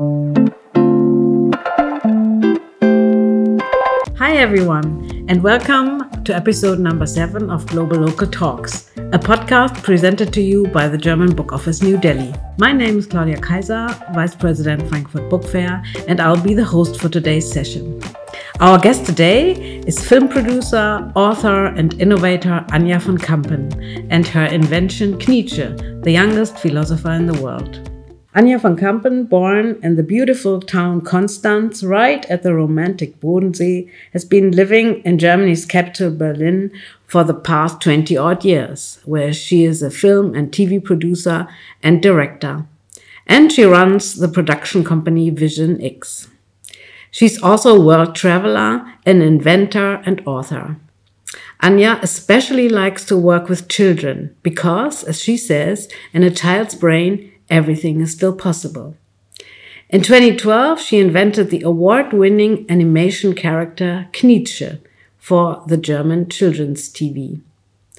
Hi, everyone, and welcome to episode number seven of Globalocal Talks, a podcast presented to you by the German Book Office New Delhi. My name is Claudia Kaiser, Vice President Frankfurt Book Fair, and I'll be the host for today's session. Our guest today is film producer, author, and innovator Anja von Kampen and her invention Knietzsche, the youngest philosopher in the world. Anja von Kampen, born in the beautiful town Konstanz, right at the romantic Bodensee, has been living in Germany's capital Berlin for the past 20 odd years, where she is a film and TV producer and director. And she runs the production company Vision X. She's also a world traveler, an inventor, and author. Anja especially likes to work with children because, as she says, in a child's brain, everything is still possible. In 2012, she invented the award winning animation character Knietzsche for the German children's TV.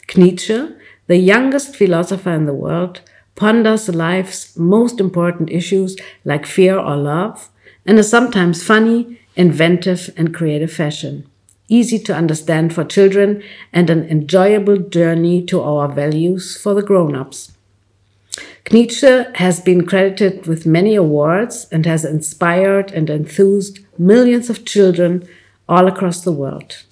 Knietzsche, the youngest philosopher in the world, ponders life's most important issues like fear or love in a sometimes funny, inventive, and creative fashion. Easy to understand for children and an enjoyable journey to our values for the grown ups. Knietzsche has been credited with many awards and has inspired and enthused millions of children all across the world.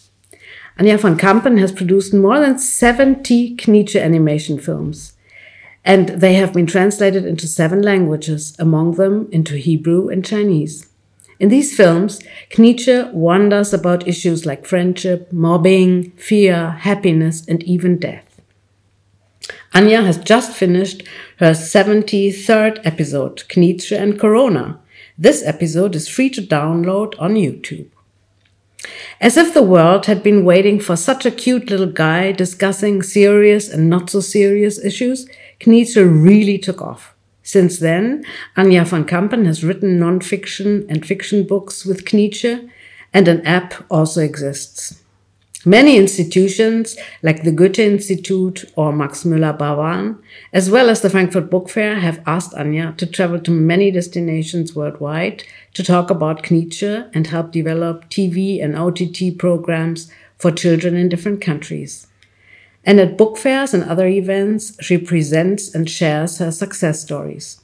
Anja von Kampen has produced more than 70 Knietzsche animation films, and they have been translated into seven languages, among them into Hebrew and Chinese. In these films, Knietzsche wonders about issues like friendship, mobbing, fear, happiness, and even death. Anja has just finished her 73rd episode, Knietzsche and Corona. This episode is free to download on YouTube. As if the world had been waiting for such a cute little guy discussing serious and not so serious issues, Knietzsche really took off. Since then, Anja von Kampen has written non-fiction and fiction books with Knietzsche, and an app also exists. Many institutions, like the Goethe Institute or Max Müller Bhavan, as well as the Frankfurt Book Fair, have asked Anja to travel to many destinations worldwide to talk about Knietzsche and help develop TV and OTT programs for children in different countries. And at book fairs and other events, she presents and shares her success stories.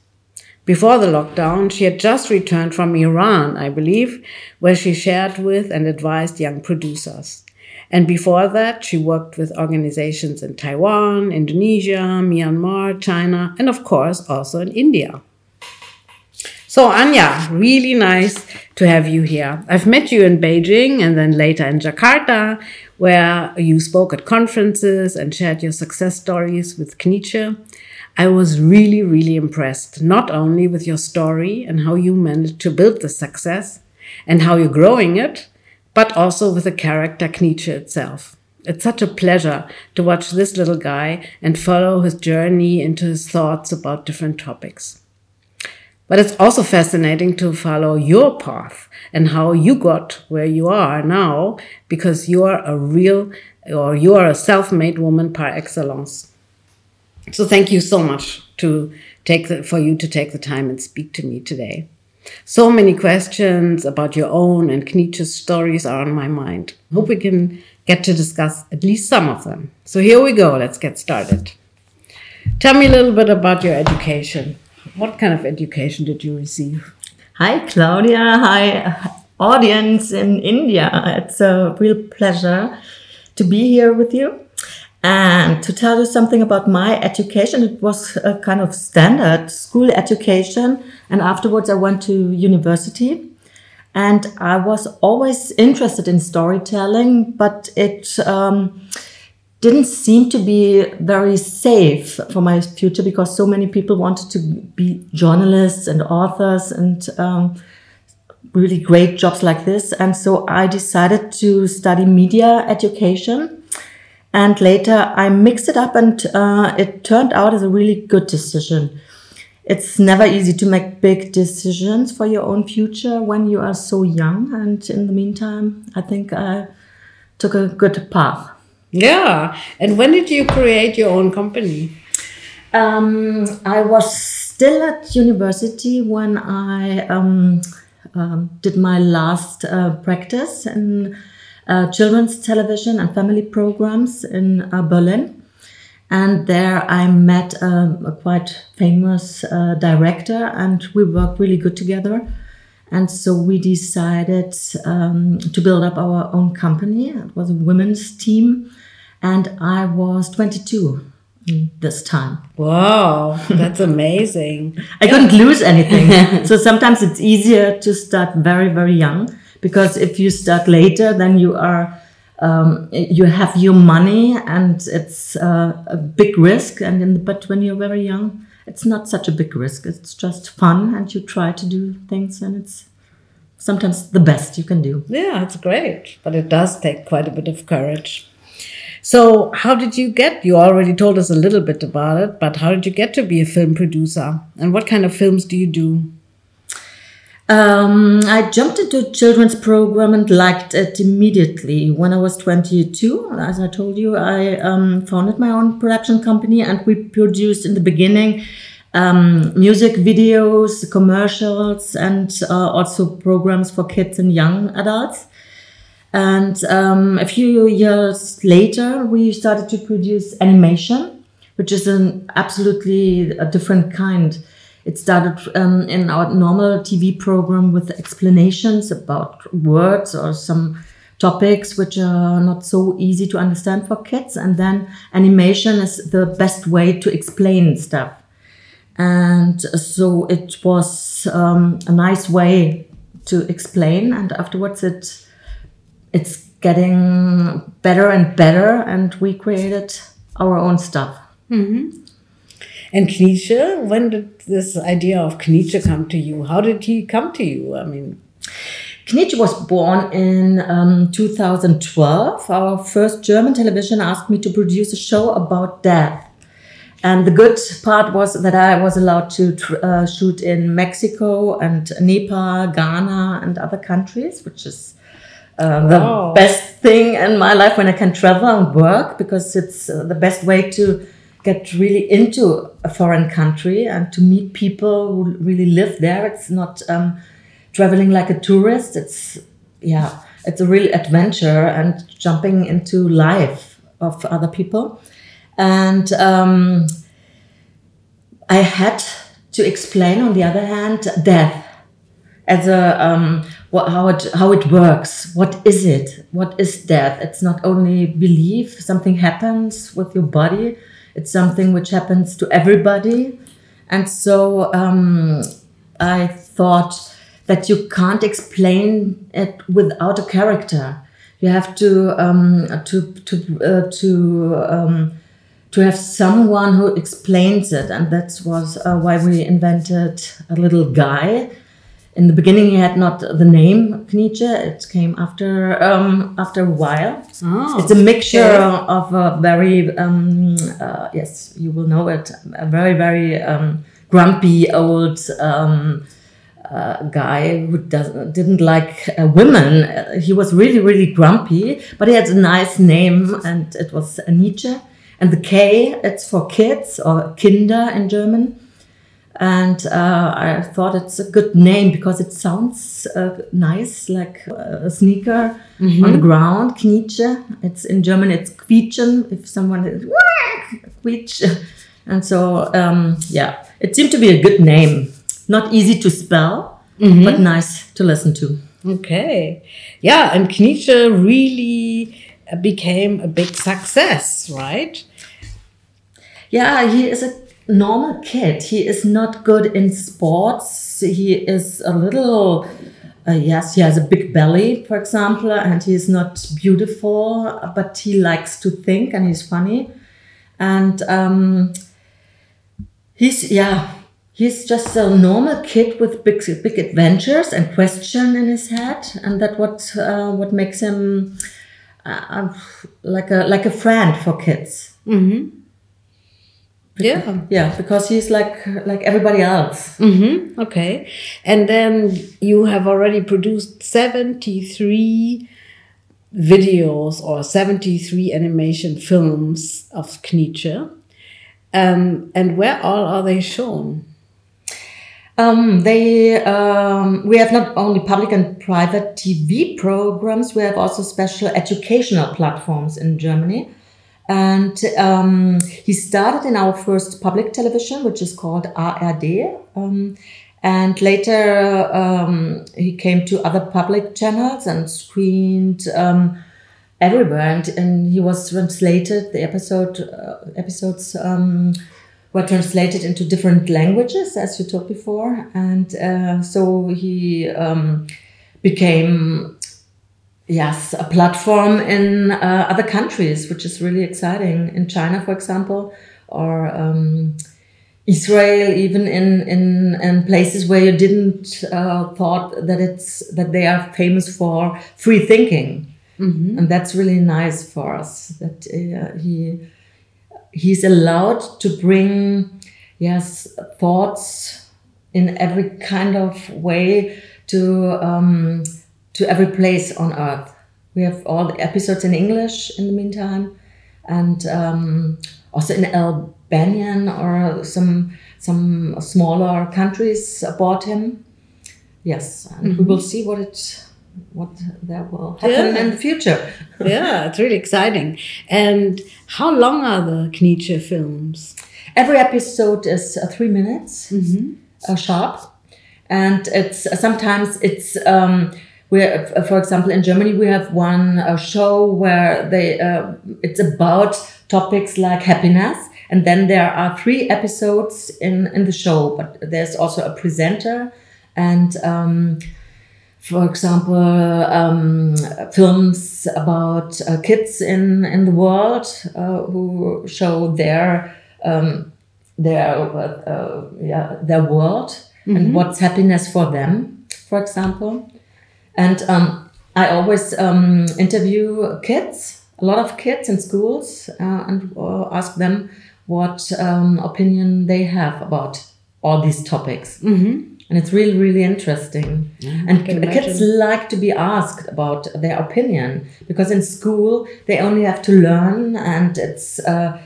Before the lockdown, she had just returned from Iran, I believe, where she shared with and advised young producers. And before that, she worked with organizations in Taiwan, Indonesia, Myanmar, China, and of course also in India. So, Anja, really nice to have you here. I've met you in Beijing and then later in Jakarta, where you spoke at conferences and shared your success stories with Knietzsche. I was really, really impressed, not only with your story and how you managed to build the success and how you're growing it, but also with the character Knietzsche itself. It's such a pleasure to watch this little guy and follow his journey into his thoughts about different topics. But it's also fascinating to follow your path and how you got where you are now because you are a real or you are a self-made woman par excellence. So thank you so much to take the, for you to take the time and speak to me today. So many questions about your own and Knietzsche's stories are on my mind. Hope we can get to discuss at least some of them. So here we go. Let's get started. Tell me a little bit about your education. What kind of education did you receive? Hi, Claudia. Hi, audience in India. It's a real pleasure to be here with you. And to tell you something about my education, it was a kind of standard school education. And afterwards, I went to university. And I was always interested in storytelling, but it um, didn't seem to be very safe for my future because so many people wanted to be journalists and authors and um, really great jobs like this. And so I decided to study media education and later I mixed it up and uh, it turned out as a really good decision. It's never easy to make big decisions for your own future when you are so young. And in the meantime, I think I took a good path. Yeah. And when did you create your own company? Um, I was still at university when I um, um, did my last uh, practice in uh, children's television and family programs in uh, Berlin. And there I met um, a quite famous uh, director, and we worked really good together. And so we decided um, to build up our own company. It was a women's team, and I was 22 this time. Wow, that's amazing. I couldn't lose anything. so sometimes it's easier to start very, very young because if you start later, then you are. Um, you have your money and it's uh, a big risk and in, but when you're very young it's not such a big risk it's just fun and you try to do things and it's sometimes the best you can do yeah it's great but it does take quite a bit of courage so, how did you get? You already told us a little bit about it, but how did you get to be a film producer? And what kind of films do you do? Um, I jumped into children's program and liked it immediately. When I was 22, as I told you, I um, founded my own production company and we produced in the beginning um, music videos, commercials, and uh, also programs for kids and young adults. And um, a few years later, we started to produce animation, which is an absolutely a different kind. It started um, in our normal TV program with explanations about words or some topics which are not so easy to understand for kids. And then animation is the best way to explain stuff. And so it was um, a nice way to explain. And afterwards, it it's getting better and better, and we created our own stuff. Mm-hmm. And Knietzsche, when did this idea of Knietzsche come to you? How did he come to you? I mean, Knietzsche was born in um, 2012. Our first German television asked me to produce a show about death. And the good part was that I was allowed to uh, shoot in Mexico and Nepal, Ghana, and other countries, which is uh, the best thing in my life when I can travel and work because it's uh, the best way to get really into a foreign country and to meet people who really live there. It's not um, traveling like a tourist. It's yeah, it's a real adventure and jumping into life of other people. And um, I had to explain, on the other hand, death as a um, what, how it how it works. What is it? What is death? It's not only belief. Something happens with your body. It's something which happens to everybody, and so um, I thought that you can't explain it without a character. You have to um, to to uh, to um, to have someone who explains it, and that was uh, why we invented a little guy in the beginning he had not the name Knietzsche. It came after um, after a while. Oh, it's a mixture okay. of a very um, uh, yes, you will know it. A very very um, grumpy old um, uh, guy who doesn't didn't like uh, women. he was really really grumpy, but he had a nice name, and it was Nietzsche. And the K, it's for kids or Kinder in German and uh, I thought it's a good name because it sounds uh, nice, like a sneaker mm-hmm. on the ground. Knietzsche. It's in German. It's quietschen. If someone is quietsch, and so um, yeah, it seemed to be a good name. Not easy to spell, mm-hmm. but nice to listen to. Okay, yeah, and Knietzsche really became a big success, right? Yeah, he is a normal kid. He is not good in sports. He is a little, uh, yes, he has a big belly, for example, and he is not beautiful, but he likes to think and he's funny. And um, he's, yeah, he's just a normal kid with big, big adventures and question in his head, and that what uh, what makes him uh, like a like a friend for kids. Mm-hmm yeah yeah because he's like like everybody else mm-hmm. okay and then you have already produced 73 videos or 73 animation films of Knietzsche um, and where all are they shown Um, they um, we have not only public and private TV programs. We have also special educational platforms in Germany. And um, he started in our first public television, which is called ARD. Um, and later um, he came to other public channels and screened um, everywhere. And, and he was translated. The episode uh, episodes um, were translated into different languages, as you talked before. And uh, so he um, became, yes, a platform in uh, other countries, which is really exciting. In China, for example, or um, Israel, even in, in, in places where you didn't uh, thought that it's that they are famous for free thinking. Mm-hmm. And that's really nice for us that uh, he he's allowed to bring yes thoughts in every kind of way to um, to every place on earth. We have all the episodes in English in the meantime, and um, also in Albanian or some some smaller countries bought him. Yes, and mm-hmm. we will see what it what that will happen yeah. in the future. yeah, it's really exciting. And how long are the Knietzsche films? Every episode is uh, three minutes mm-hmm. uh, sharp, and it's uh, sometimes it's. Um, where, uh, for example, in Germany, we have one uh, show where they uh, it's about topics like happiness, and then there are three episodes in in the show. But there's also a presenter, and um, for example, um, films about uh, kids in, in the world uh, who show their um, their uh, yeah their world mm-hmm. and what's happiness for them, for example. And um, I always um, interview kids, a lot of kids in schools, uh, and uh, ask them what um, opinion they have about all these topics. Mm-hmm. And it's really really interesting. Yeah, and kids like to be asked about their opinion because in school they only have to learn and it's uh,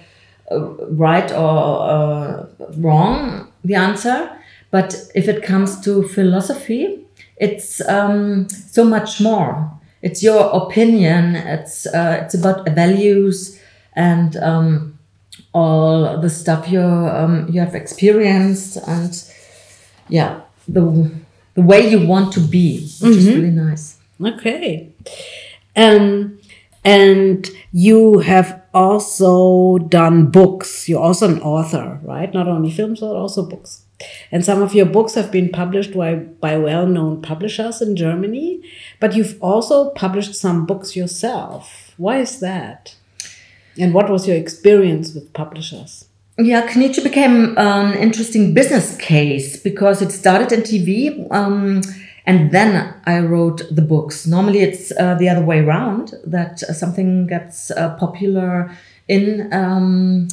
uh, right or uh, wrong the answer. But if it comes to philosophy it's um, so much more it's your opinion it's uh, it's about values and um, all the stuff you um, you have experienced and yeah the the way you want to be, which mm-hmm. is really nice. Okay. Um, and you have also done books. You're also an author, right? Not only films, but also books. And some of your books have been published by, by well known publishers in Germany, but you've also published some books yourself. Why is that? And what was your experience with publishers? Yeah, Knietzsche became an interesting business case because it started in TV. Um, and then I wrote the books. Normally, it's uh, the other way around that something gets uh, popular in um,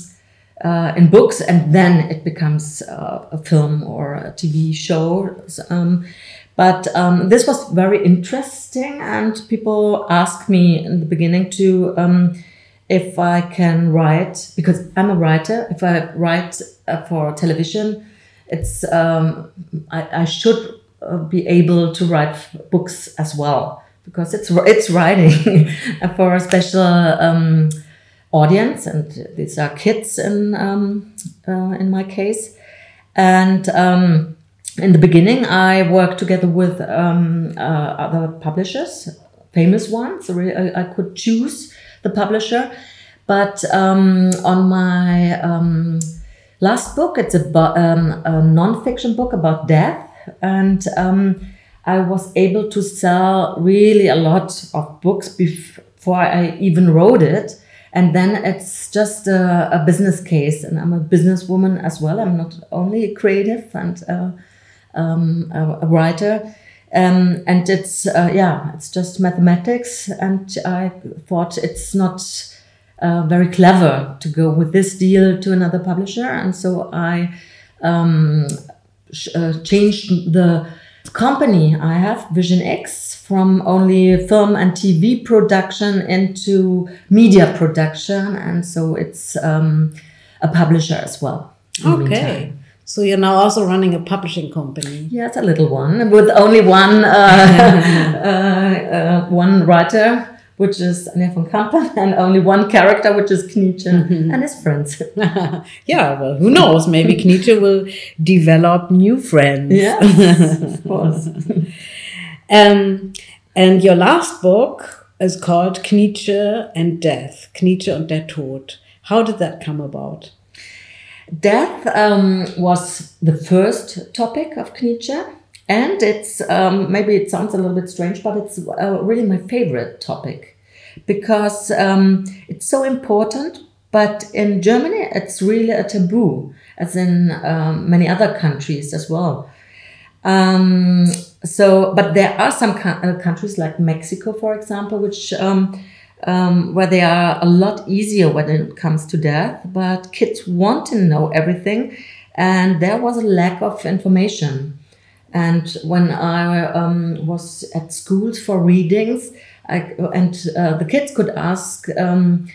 uh, in books, and then it becomes uh, a film or a TV show. Um, but um, this was very interesting, and people asked me in the beginning to um, if I can write, because I'm a writer, if I write uh, for television, it's um, I, I, should uh, be able to write books as well because it's it's writing for a special um, audience, and these are kids in um, uh, in my case. And um, in the beginning, I worked together with um, uh, other publishers, famous ones. So I, I could choose the publisher. But um, on my um, last book, it's a, um, a non-fiction book about death, and I was able to sell really a lot of books before I even wrote it. And then it's just a, a business case, and I'm a businesswoman as well. I'm not only a creative and uh, um, a, a writer. Um, and it's uh, yeah it's just mathematics and i thought it's not uh, very clever to go with this deal to another publisher and so i um, uh, changed the company. I have vision x from only film and tv production into media production and so it's um, a publisher as well okay. So you're now also running a publishing company. Yes, a little one with only one uh, uh, uh, one writer, which is Anja von Kampen, and only one character, which is Knietzsche and his friends. yeah, well, who knows? Maybe Knietzsche will develop new friends. Yes, of course. Um, and your last book is called Knietzsche and Death, Knietzsche und der Tod. How did that come about? Death um, was the first topic of Knietzsche, and it's um, maybe it sounds a little bit strange, but it's uh, really my favorite topic because um, it's so important. But in Germany, it's really a taboo, as in um, many other countries as well. Um, so, but there are some uh, countries like Mexico, for example, which um, um, where they are a lot easier when it comes to death, but kids want to know everything, and there was a lack of information. And when I um, was at schools for readings, I, and uh, the kids could ask um,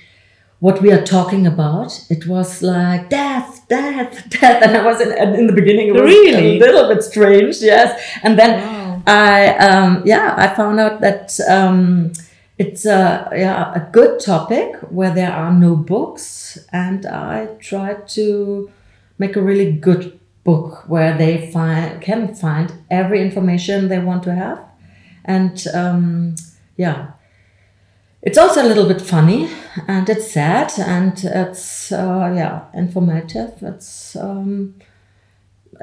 what we are talking about, it was like death, death, death, and I was in, in the beginning it was really? a little bit strange, yes. And then wow. I, um, yeah, I found out that um, it's a yeah a good topic where there are no books, and I tried to make a really good book where they find can find every information they want to have, and um, yeah, it's also a little bit funny and it's sad and it's uh, yeah informative. It's um,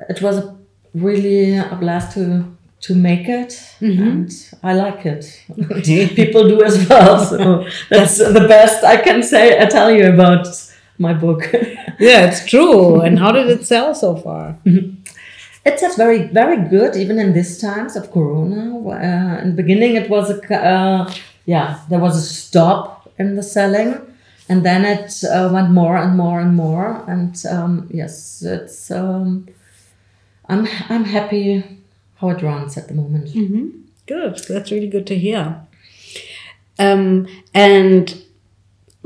it was a really a blast to to make it mm-hmm. and I like it. People do as well. So that's the best I can say I tell you about my book. yeah, it's true. And how did it sell so far? It says very, very good, even in these times of Corona. Uh, in the beginning, it was a, uh, yeah, there was a stop in the selling, and then it uh, went more and more and more. And um, yes, it's, um, I'm, I'm happy how it runs at the moment. Mm-hmm. Good. That's really good to hear. Um, and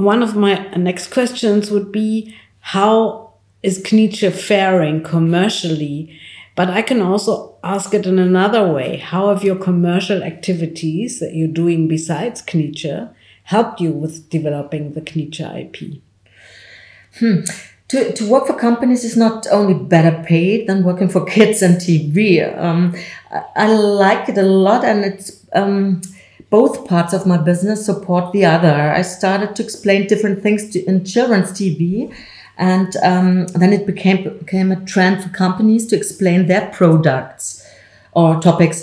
one of my next questions would be how is Knietzsche faring commercially? But I can also ask it in another way. How have your commercial activities that you're doing besides Knietzsche helped you with developing the Knietzsche IP? Hmm to, to work for companies is not only better paid than working for kids and TV. Um, I, I, like it a lot, and it's um, both parts of my business support the other. I started to explain different things to, in children's TV, and um, then it became became a trend for companies to explain their products or topics.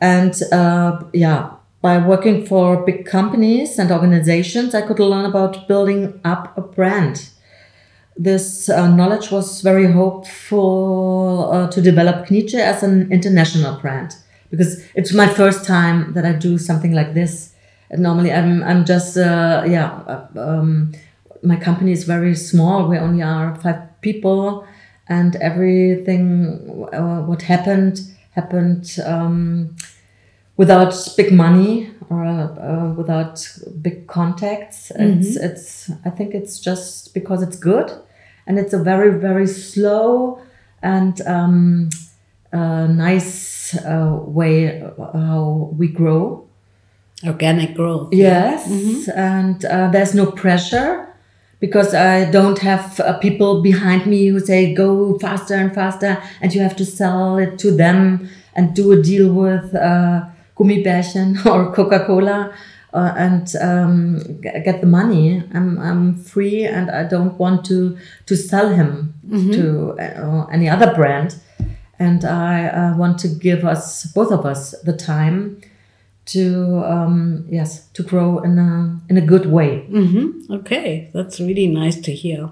And uh, yeah, by working for big companies and organizations, I could learn about building up a brand this uh, knowledge was very hopeful uh, to develop Knietzsche as an international brand because it's my first time that I do something like this. And normally, I'm I'm just uh, yeah. Uh, um, my company is very small. We only are five people, and everything uh, what happened happened um, without big money or uh, without big contacts. Mm-hmm. It's it's I think it's just because it's good and it's a very very slow and um, uh, nice uh, way how we grow organic growth yes mm-hmm. and uh, there's no pressure because I don't have uh, people behind me who say go faster and faster and you have to sell it to them and do a deal with uh, Gummibärchen or Coca-Cola uh, and um, get the money. I'm, I'm free and I don't want to to sell him mm-hmm. to uh, any other brand. And I uh, want to give us both of us the time to um, yes to grow in a in a good way. Mm-hmm. Okay, that's really nice to hear.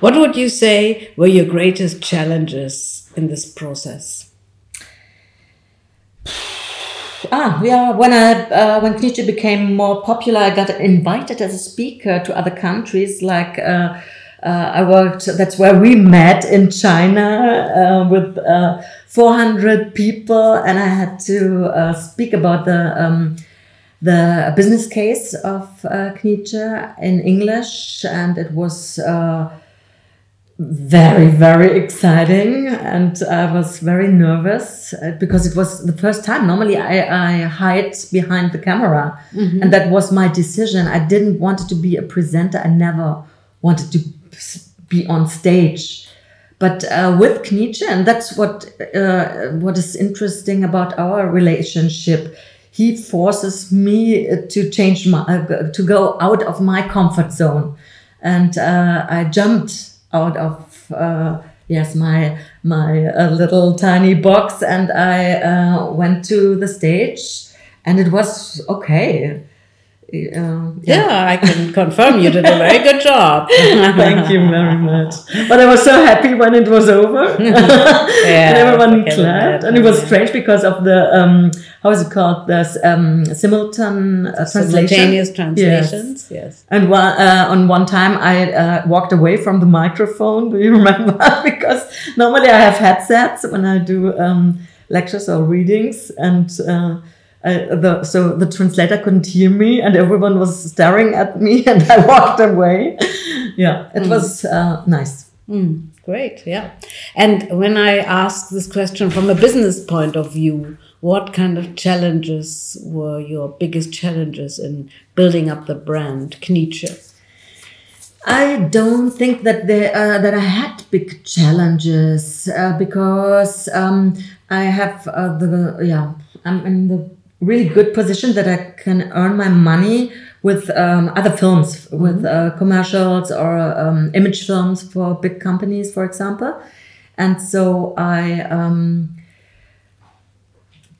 What would you say were your greatest challenges in this process? Ah, yeah. When I uh, when Knietzsche became more popular, I got invited as a speaker to other countries. Like uh, I worked. That's where we met in China uh, with uh, 400 people, and I had to uh, speak about the. Um, the business case of uh, in English, and it was very, very exciting. And I was very nervous uh, because it was the first time. Normally, I, I hide behind the camera. And that was my decision. I didn't want to be a presenter. I never wanted to be on stage. But uh, with Knietzsche, and that's what uh, what is interesting about our relationship. He forces me to change my uh, to go out of my comfort zone, and uh, I jumped out of uh, yes my my uh, little tiny box, and I uh, went to the stage, and it was okay. Uh, Yeah, I can confirm you did a very good job. Thank you very much. But I was so happy when it was over. and everyone clapped. And it was strange because of the, um, how is it called? The um, simultan uh, translation. Simultaneous Yes. translations, yes. And one, uh, on one time, I uh, walked away from the microphone. Do you remember? because normally I have headsets when I do um, lectures or readings, and uh, the so the translator couldn't hear me, and everyone was staring at me, and I walked away. yeah, it was uh, nice. Mm, great, yeah. And when I ask this question from a business point of view, what kind of challenges were your biggest challenges in building up the brand Knietzsche? I don't think that there uh, that I had big challenges uh, because um, I have uh, the yeah I'm in the really good position that I can earn my money with um, other films, with uh, commercials or um, image films for big companies, for example, and so I. Um,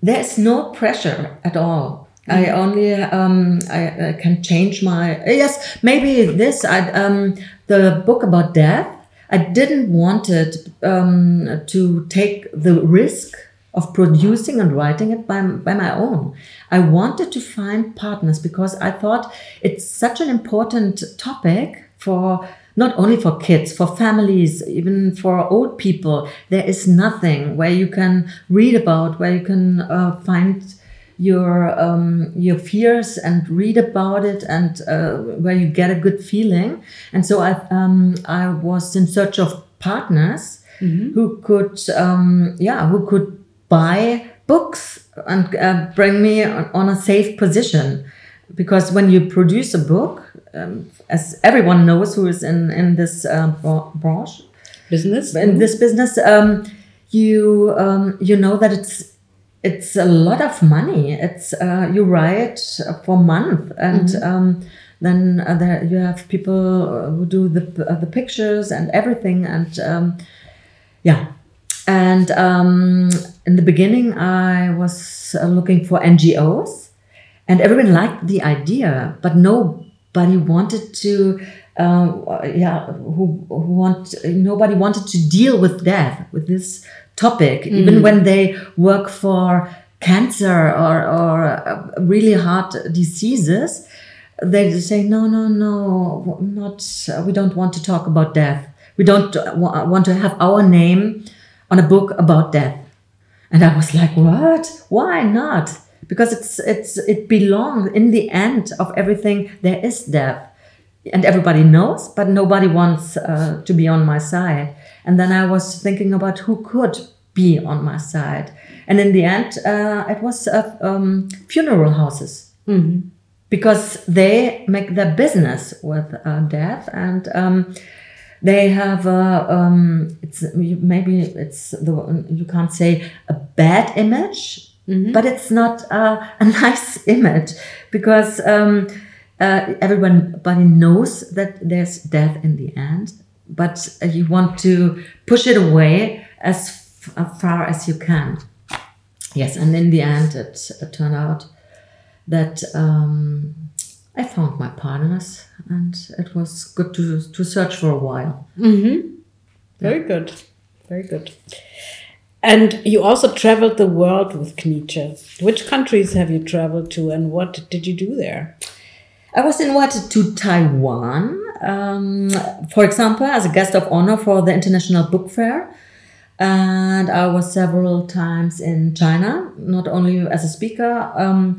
there's no pressure at all. I only um, I, I can change my yes maybe this I um, the book about death I didn't want it um, to take the risk of producing and writing it by, by my own. I wanted to find partners because I thought it's such an important topic for not only for kids, for families, even for old people. There is nothing where you can read about, where you can uh, find your um, your fears and read about it, and uh, where you get a good feeling. And so I um, I was in search of partners who could um, yeah who could buy books and uh, bring me on, a safe position. Because when you produce a book um, as everyone knows who is in in this uh, branch Business? in this business um, you um, you know that it's it's a lot of money. It's uh, you write for month and um, then uh, there you have people who do the uh, the pictures and everything and um, yeah and um, in the beginning i was uh, looking for ngos and everyone liked the idea but nobody wanted to um, yeah who, who want nobody wanted to deal with death with this topic even when they work for cancer or, or uh, really hard diseases they say no no no not we don't want to talk about death. We don't wa- want to have our name on a book about death and I was like, what? Why not? Because it's it's it belongs in the end of everything. There is death, and everybody knows, but nobody wants uh, to be on my side. And then I was thinking about who could be on my side, and in the end, uh, it was uh, um, funeral houses because they make their business with uh, death and. Um, they have a um, it's maybe it's the you can't say a bad image but it's not a, a nice image because um, uh, everybody knows that there's death in the end but uh, you want to push it away as f- uh, far as you can. Yes and in the end it, it turned out that um, I found my partners, and it was good to to search for a while. Very good. Very good. And you also traveled the world with Knietzsche. Which countries have you traveled to and what did you do there? I was invited to Taiwan, um, for example, as a guest of honor for the International Book Fair. And I was several times in China, not only as a speaker. Um,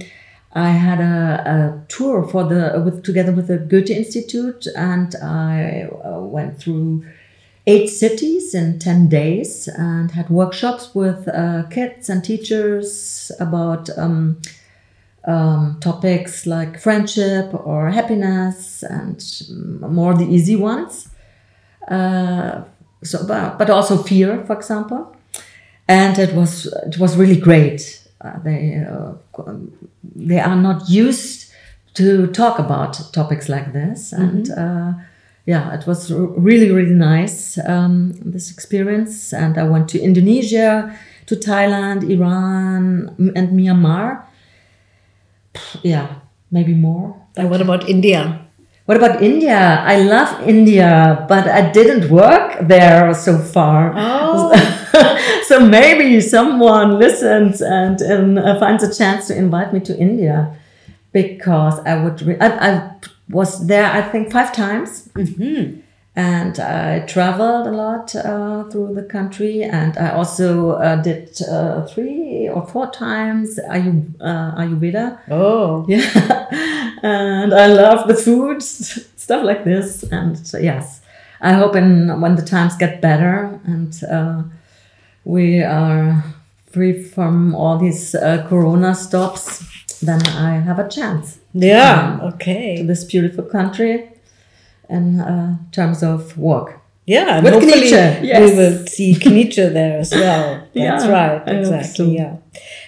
I had a, a tour for the with together with the Goethe Institute, and I uh, went through eight cities in 10 days and had workshops with uh, kids and teachers about um, um, topics like friendship or happiness and more the easy ones. Uh, so, but, but also fear, for example. And it was it was really great. Uh, they uh, they are not used to talk about topics like this, and uh, yeah, it was r- really really nice um, this experience. And I went to Indonesia, to Thailand, Iran, and Myanmar. Yeah, maybe more. And what about India? What about India? I love India, but I didn't work there so far. Oh. so maybe someone listens and, and uh, finds a chance to invite me to India because I would. Re- I, I was there, I think, five times. And I traveled a lot uh, through the country, and I also uh, did uh, three or four times Ayu, uh, Ayurveda. Oh. Yeah, and I love the food, stuff like this. And yes, I hope in when the times get better and uh, we are free from all these uh, Corona stops, then I have a chance Yeah. to Okay. this beautiful country in uh, terms of work. Yeah, and With hopefully Knietzsche, we will see Knietzsche there as well. That's Yeah, right, exactly. so. Yeah.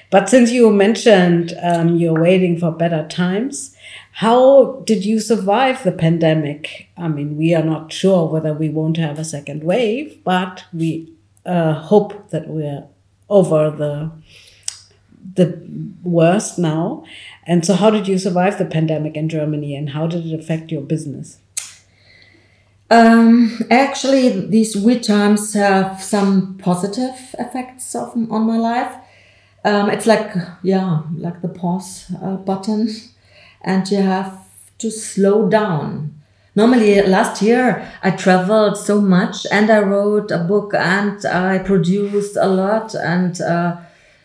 But since you mentioned um, you're waiting for better times, how did you survive the pandemic? I mean, we are not sure whether we won't have a second wave, but we uh, hope that we're over the the worst now. And so, how did you survive the pandemic in Germany, and how did it affect your business? Um, actually, these weird times have some positive effects of, on my life. Um, it's like, yeah, like the pause uh, button, and you have to slow down. Normally, last year I traveled so much and I wrote a book and I produced a lot, and uh,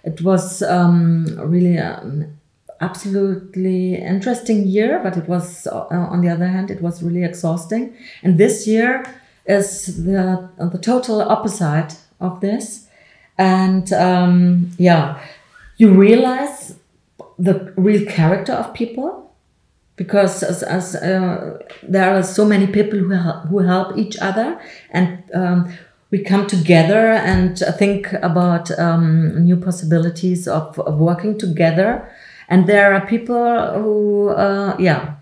it was um, really an absolutely interesting year, but it was, uh, on the other hand, it was really exhausting. And this year is the, the total opposite of this. And um, yeah, you realize the real character of people because as, as uh, there are so many people who help, who help each other and um, we come together and think about um, new possibilities of, of working together. And there are people who uh, yeah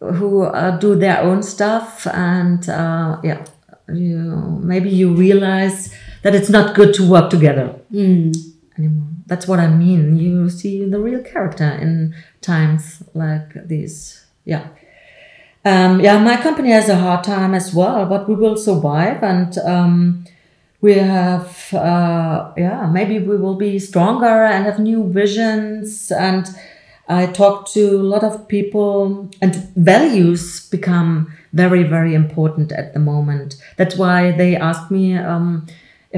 who uh, do their own stuff and uh, yeah you maybe you realize that it's not good to work together anymore that's what i mean. You see the real character in times like these. Yeah. Um, yeah my company has a hard time as well but we will survive and um, we have uh, yeah maybe we will be stronger and have new visions. And i talk to a lot of people and values become very very important at the moment. That's why they asked me um,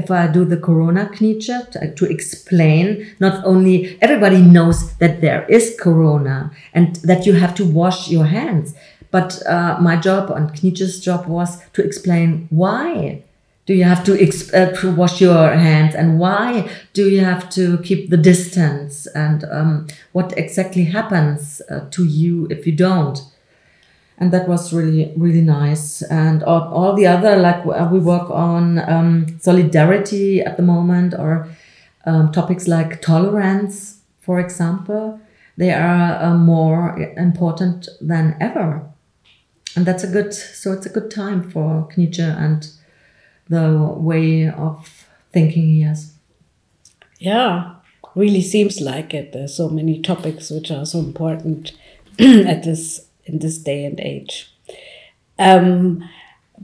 if i do the corona Knietzsche to, to explain not only everybody knows that there is corona and that you have to wash your hands but uh, my job and Knietzsche's job was to explain why do you have to, uh, to wash your hands and why do you have to keep the distance and um, what exactly happens uh, to you if you don't and that was really really nice and all, all the other like uh, we work on um, solidarity at the moment or um, topics like tolerance for example they are uh, more important than ever and that's a good so it's a good time for Knietzsche and the way of thinking he has. Yeah, really seems like it. There's so many topics which are so important at this in this day and age. Um,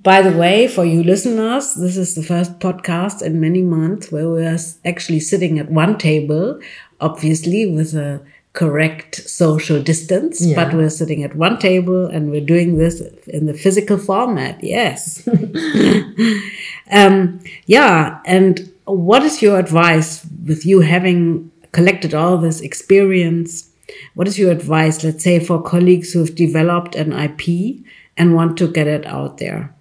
by the way, for you listeners, this is the first podcast in many months where we are actually sitting at one table, obviously with a correct social distance, Yeah. but we're sitting at one table and we're doing this in the physical format. Yes. um, yeah. And what is your advice with you having collected all this experience? What is your advice, let's say, for colleagues who have developed an IP and want to get it out there?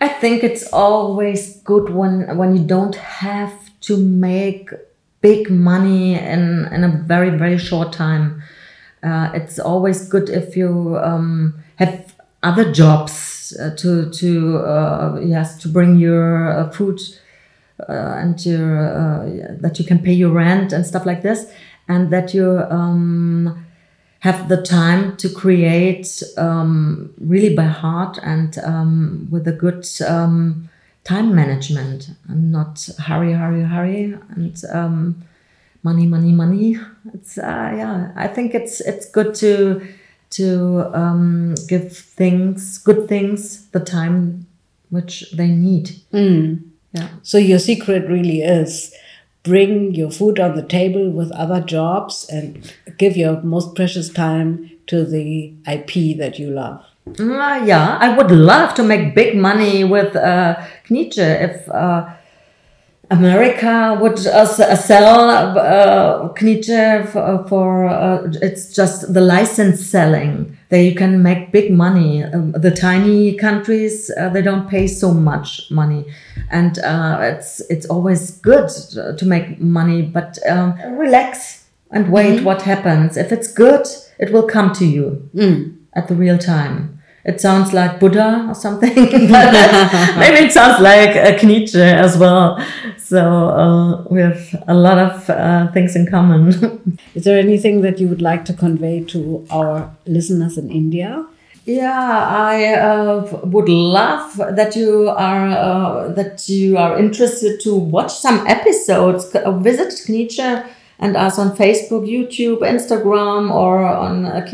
I think it's always good when when you don't have to make big money in in a very very short time. Uh, it's always good if you um, have other jobs uh, to to uh, yes to bring your uh, food uh, and your uh, that you can pay your rent and stuff like this, and that you um, have the time to create um, really by heart and um, with a good um, time management and not hurry, hurry, hurry and um, money, money, money. It's uh, yeah. I think it's it's good to to um, give things, good things, the time which they need. Mm. Yeah. So your secret really is bring your food on the table with other jobs and give your most precious time to the IP that you love. Uh, yeah, I would love to make big money with uh, Knietzsche if uh, America would uh, sell uh, Knietzsche for, for uh, it's just the license selling. There you can make big money. Um, the tiny countries uh, they don't pay so much money, and uh, it's it's always good to make money. But um, relax and wait. Mm -hmm. What happens if it's good? It will come to you mm. at the real time. It sounds like Buddha or something. Maybe it sounds like a Knietzsche as well. So uh, we have a lot of uh, things in common. Is there anything that you would like to convey to our listeners in India? Yeah, I uh, would love that you are uh, that you are interested to watch some episodes. Visit Knietzsche and us on Facebook, YouTube, Instagram, or on uh,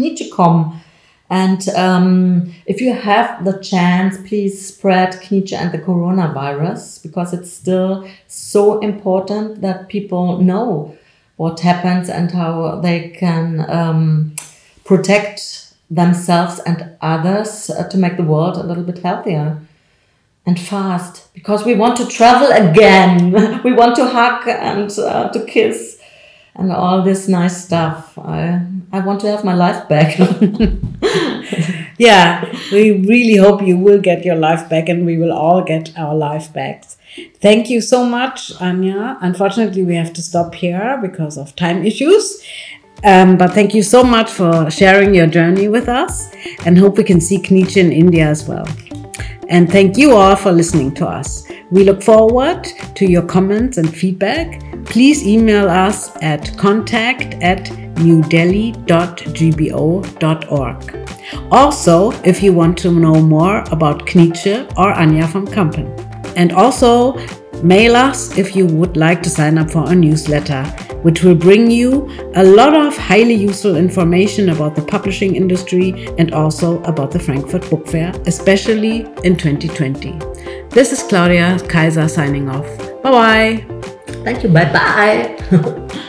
and um, if you have the chance, please spread Knietzsche and the coronavirus because it's still so important that people know what happens and how they can um, protect themselves and others uh, to make the world a little bit healthier and fast because we want to travel again. we want to hug and uh, to kiss and all this nice stuff. I, I want to have my life back. yeah, we really hope you will get your life back and we will all get our life back. Thank you so much, Anja. Unfortunately, we have to stop here because of time issues. Um, but thank you so much for sharing your journey with us and hope we can see Knietzsche in India as well. And thank you all for listening to us. We look forward to your comments and feedback. Please email us at contact at newdelhi.gbo.org. Also, if you want to know more about Knietzsche or Anja von Kampen. And also, mail us if you would like to sign up for our newsletter, which will bring you a lot of highly useful information about the publishing industry and also about the Frankfurt Book Fair, especially in 2020. This is Claudia Kaiser signing off. Bye bye. Thank you. Bye bye.